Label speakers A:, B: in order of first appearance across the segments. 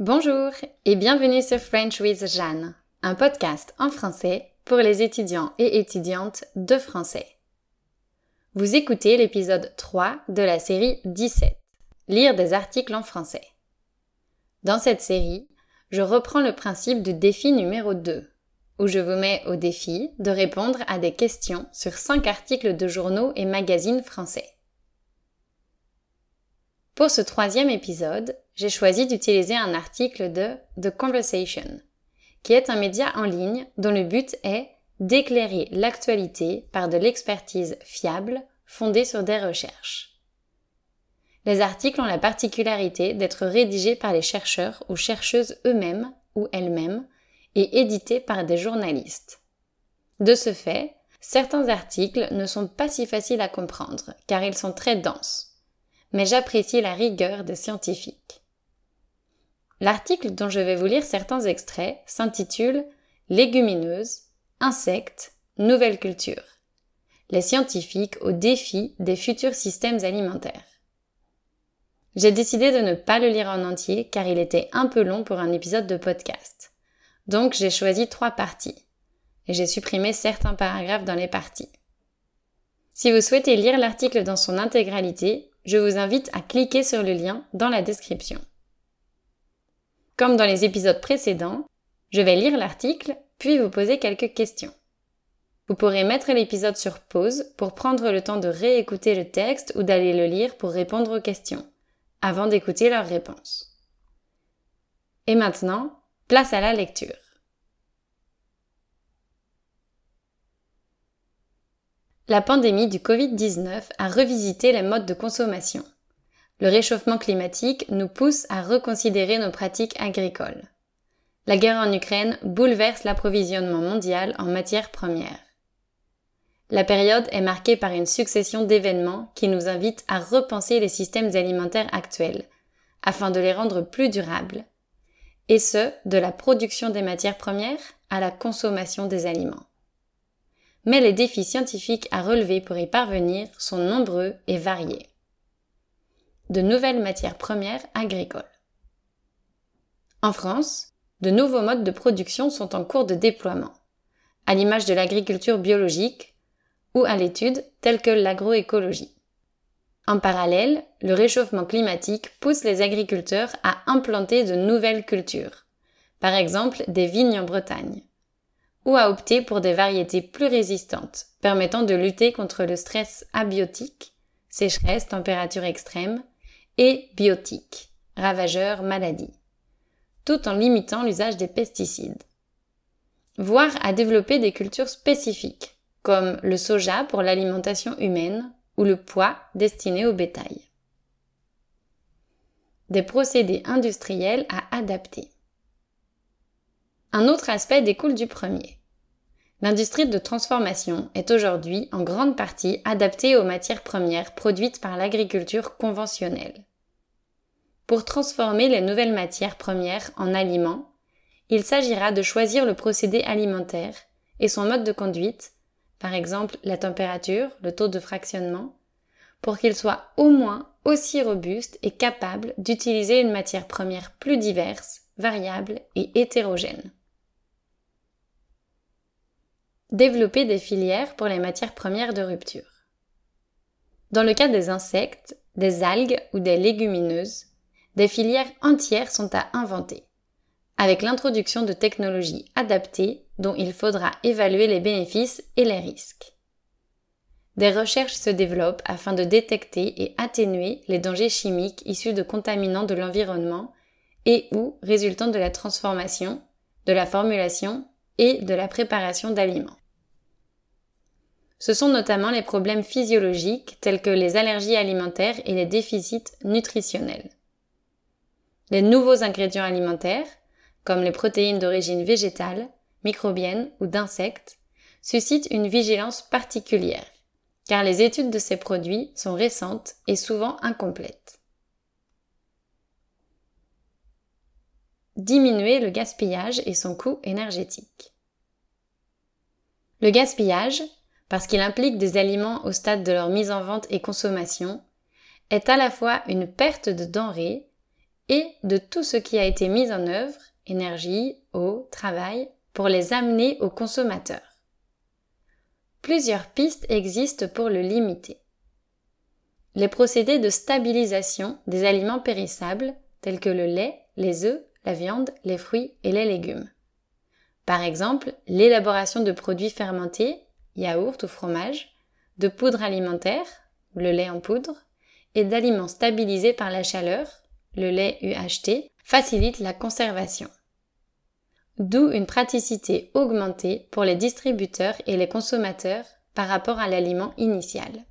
A: Bonjour et bienvenue sur French with Jeanne, un podcast en français pour les étudiants et étudiantes de français. Vous écoutez l'épisode 3 de la série 17, Lire des articles en français. Dans cette série, je reprends le principe du défi numéro 2, où je vous mets au défi de répondre à des questions sur 5 articles de journaux et magazines français. Pour ce troisième épisode, j'ai choisi d'utiliser un article de The Conversation, qui est un média en ligne dont le but est d'éclairer l'actualité par de l'expertise fiable fondée sur des recherches. Les articles ont la particularité d'être rédigés par les chercheurs ou chercheuses eux-mêmes ou elles-mêmes et édités par des journalistes. De ce fait, certains articles ne sont pas si faciles à comprendre car ils sont très denses mais j'apprécie la rigueur des scientifiques. L'article dont je vais vous lire certains extraits s'intitule Légumineuses, insectes, nouvelle culture. Les scientifiques au défi des futurs systèmes alimentaires. J'ai décidé de ne pas le lire en entier car il était un peu long pour un épisode de podcast. Donc j'ai choisi trois parties. Et j'ai supprimé certains paragraphes dans les parties. Si vous souhaitez lire l'article dans son intégralité, je vous invite à cliquer sur le lien dans la description. Comme dans les épisodes précédents, je vais lire l'article puis vous poser quelques questions. Vous pourrez mettre l'épisode sur pause pour prendre le temps de réécouter le texte ou d'aller le lire pour répondre aux questions, avant d'écouter leurs réponses. Et maintenant, place à la lecture. La pandémie du Covid-19 a revisité les modes de consommation. Le réchauffement climatique nous pousse à reconsidérer nos pratiques agricoles. La guerre en Ukraine bouleverse l'approvisionnement mondial en matières premières. La période est marquée par une succession d'événements qui nous invitent à repenser les systèmes alimentaires actuels, afin de les rendre plus durables, et ce, de la production des matières premières à la consommation des aliments mais les défis scientifiques à relever pour y parvenir sont nombreux et variés. De nouvelles matières premières agricoles. En France, de nouveaux modes de production sont en cours de déploiement, à l'image de l'agriculture biologique ou à l'étude telle que l'agroécologie. En parallèle, le réchauffement climatique pousse les agriculteurs à implanter de nouvelles cultures, par exemple des vignes en Bretagne ou à opter pour des variétés plus résistantes, permettant de lutter contre le stress abiotique, sécheresse, température extrême, et biotique, ravageur, maladie, tout en limitant l'usage des pesticides. Voire à développer des cultures spécifiques, comme le soja pour l'alimentation humaine ou le pois destiné au bétail. Des procédés industriels à adapter. Un autre aspect découle du premier. L'industrie de transformation est aujourd'hui en grande partie adaptée aux matières premières produites par l'agriculture conventionnelle. Pour transformer les nouvelles matières premières en aliments, il s'agira de choisir le procédé alimentaire et son mode de conduite, par exemple la température, le taux de fractionnement, pour qu'il soit au moins aussi robuste et capable d'utiliser une matière première plus diverse, variable et hétérogène. Développer des filières pour les matières premières de rupture. Dans le cas des insectes, des algues ou des légumineuses, des filières entières sont à inventer, avec l'introduction de technologies adaptées dont il faudra évaluer les bénéfices et les risques. Des recherches se développent afin de détecter et atténuer les dangers chimiques issus de contaminants de l'environnement et ou résultant de la transformation, de la formulation et de la préparation d'aliments. Ce sont notamment les problèmes physiologiques tels que les allergies alimentaires et les déficits nutritionnels. Les nouveaux ingrédients alimentaires, comme les protéines d'origine végétale, microbienne ou d'insectes, suscitent une vigilance particulière, car les études de ces produits sont récentes et souvent incomplètes. Diminuer le gaspillage et son coût énergétique. Le gaspillage, parce qu'il implique des aliments au stade de leur mise en vente et consommation, est à la fois une perte de denrées et de tout ce qui a été mis en œuvre, énergie, eau, travail, pour les amener aux consommateurs. Plusieurs pistes existent pour le limiter. Les procédés de stabilisation des aliments périssables, tels que le lait, les œufs, la viande, les fruits et les légumes. Par exemple, l'élaboration de produits fermentés, yaourt ou fromage, de poudre alimentaire, le lait en poudre, et d'aliments stabilisés par la chaleur, le lait UHT, facilite la conservation. D'où une praticité augmentée pour les distributeurs et les consommateurs par rapport à l'aliment initial.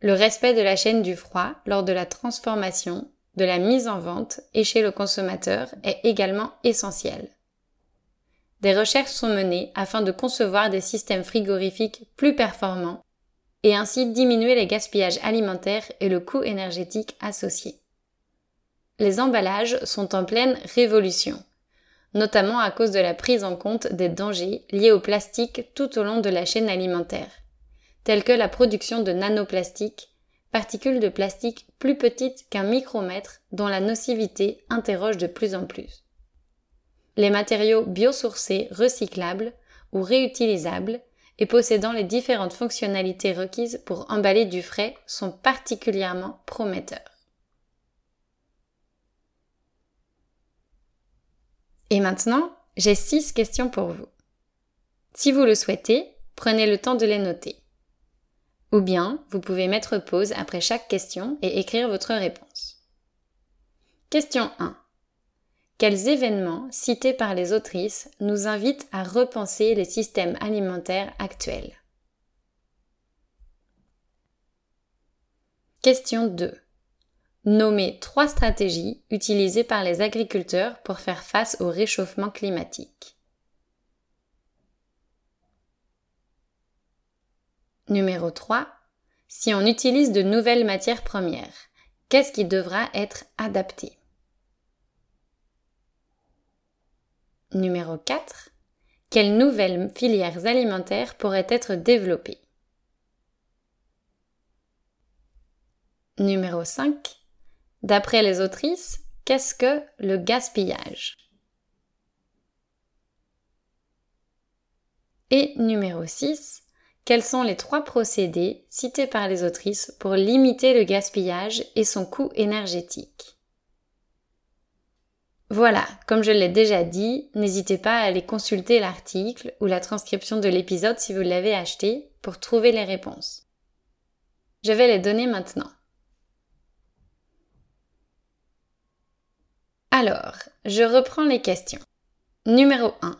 A: Le respect de la chaîne du froid lors de la transformation, de la mise en vente et chez le consommateur est également essentiel. Des recherches sont menées afin de concevoir des systèmes frigorifiques plus performants et ainsi diminuer les gaspillages alimentaires et le coût énergétique associé. Les emballages sont en pleine révolution, notamment à cause de la prise en compte des dangers liés au plastique tout au long de la chaîne alimentaire, tels que la production de nanoplastiques, particules de plastique plus petites qu'un micromètre dont la nocivité interroge de plus en plus. Les matériaux biosourcés recyclables ou réutilisables et possédant les différentes fonctionnalités requises pour emballer du frais sont particulièrement prometteurs. Et maintenant, j'ai six questions pour vous. Si vous le souhaitez, prenez le temps de les noter. Ou bien, vous pouvez mettre pause après chaque question et écrire votre réponse. Question 1. Quels événements cités par les autrices nous invitent à repenser les systèmes alimentaires actuels? Question 2. Nommez trois stratégies utilisées par les agriculteurs pour faire face au réchauffement climatique. Numéro 3. Si on utilise de nouvelles matières premières, qu'est-ce qui devra être adapté? Numéro 4. Quelles nouvelles filières alimentaires pourraient être développées? Numéro 5. D'après les autrices, qu'est-ce que le gaspillage? Et numéro 6, quels sont les trois procédés cités par les autrices pour limiter le gaspillage et son coût énergétique? Voilà, comme je l'ai déjà dit, n'hésitez pas à aller consulter l'article ou la transcription de l'épisode si vous l'avez acheté pour trouver les réponses. Je vais les donner maintenant. Alors, je reprends les questions. Numéro 1.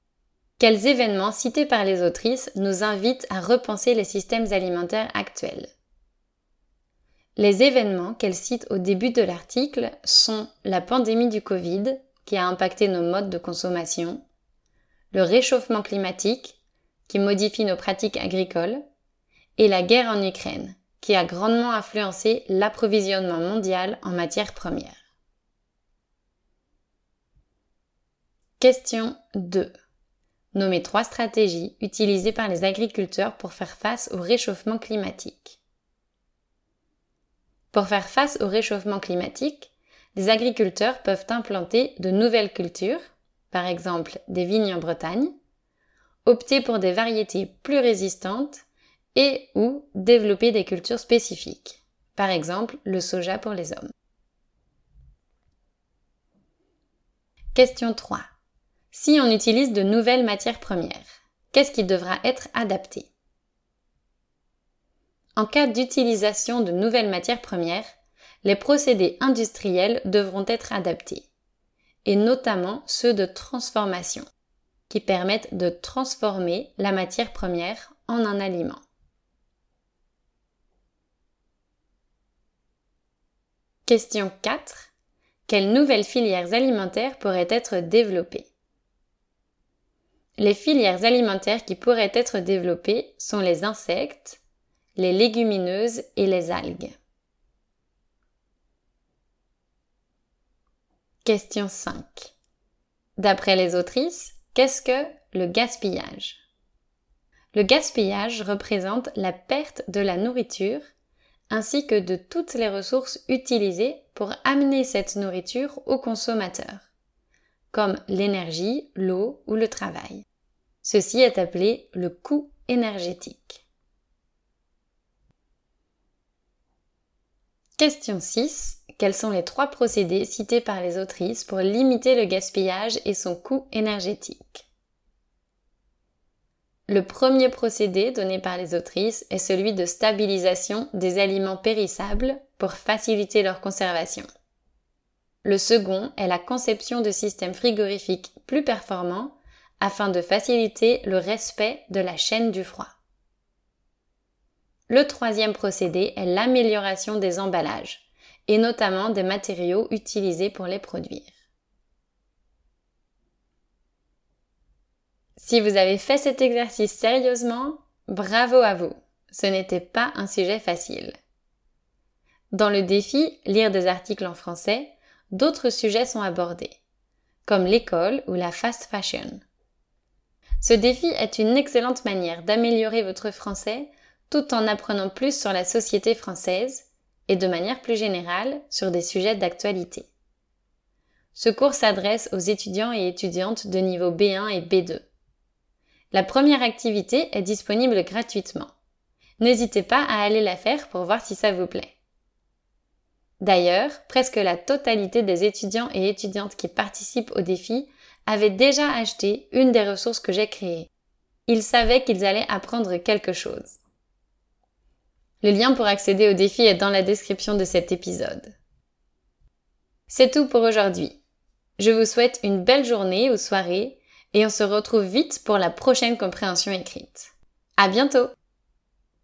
A: Quels événements cités par les autrices nous invitent à repenser les systèmes alimentaires actuels? Les événements qu'elles citent au début de l'article sont la pandémie du Covid, qui a impacté nos modes de consommation, le réchauffement climatique, qui modifie nos pratiques agricoles, et la guerre en Ukraine, qui a grandement influencé l'approvisionnement mondial en matières premières. Question 2. Nommez trois stratégies utilisées par les agriculteurs pour faire face au réchauffement climatique. Pour faire face au réchauffement climatique, les agriculteurs peuvent implanter de nouvelles cultures, par exemple des vignes en Bretagne, opter pour des variétés plus résistantes et ou développer des cultures spécifiques, par exemple le soja pour les hommes. Question 3. Si on utilise de nouvelles matières premières, qu'est-ce qui devra être adapté? En cas d'utilisation de nouvelles matières premières, les procédés industriels devront être adaptés, et notamment ceux de transformation, qui permettent de transformer la matière première en un aliment. Question 4. Quelles nouvelles filières alimentaires pourraient être développées? Les filières alimentaires qui pourraient être développées sont les insectes, les légumineuses et les algues. Question 5. D'après les autrices, qu'est-ce que le gaspillage? Le gaspillage représente la perte de la nourriture ainsi que de toutes les ressources utilisées pour amener cette nourriture au consommateur, comme l'énergie, l'eau ou le travail. Ceci est appelé le coût énergétique. Question 6. Quels sont les trois procédés cités par les autrices pour limiter le gaspillage et son coût énergétique? Le premier procédé donné par les autrices est celui de stabilisation des aliments périssables pour faciliter leur conservation. Le second est la conception de systèmes frigorifiques plus performants afin de faciliter le respect de la chaîne du froid. Le troisième procédé est l'amélioration des emballages, et notamment des matériaux utilisés pour les produire. Si vous avez fait cet exercice sérieusement, bravo à vous. Ce n'était pas un sujet facile. Dans le défi Lire des articles en français, d'autres sujets sont abordés, comme l'école ou la fast fashion. Ce défi est une excellente manière d'améliorer votre français tout en apprenant plus sur la société française et de manière plus générale sur des sujets d'actualité. Ce cours s'adresse aux étudiants et étudiantes de niveau B1 et B2. La première activité est disponible gratuitement. N'hésitez pas à aller la faire pour voir si ça vous plaît. D'ailleurs, presque la totalité des étudiants et étudiantes qui participent au défi avaient déjà acheté une des ressources que j'ai créées. Ils savaient qu'ils allaient apprendre quelque chose. Le lien pour accéder au défi est dans la description de cet épisode. C'est tout pour aujourd'hui. Je vous souhaite une belle journée ou soirée et on se retrouve vite pour la prochaine compréhension écrite. À bientôt!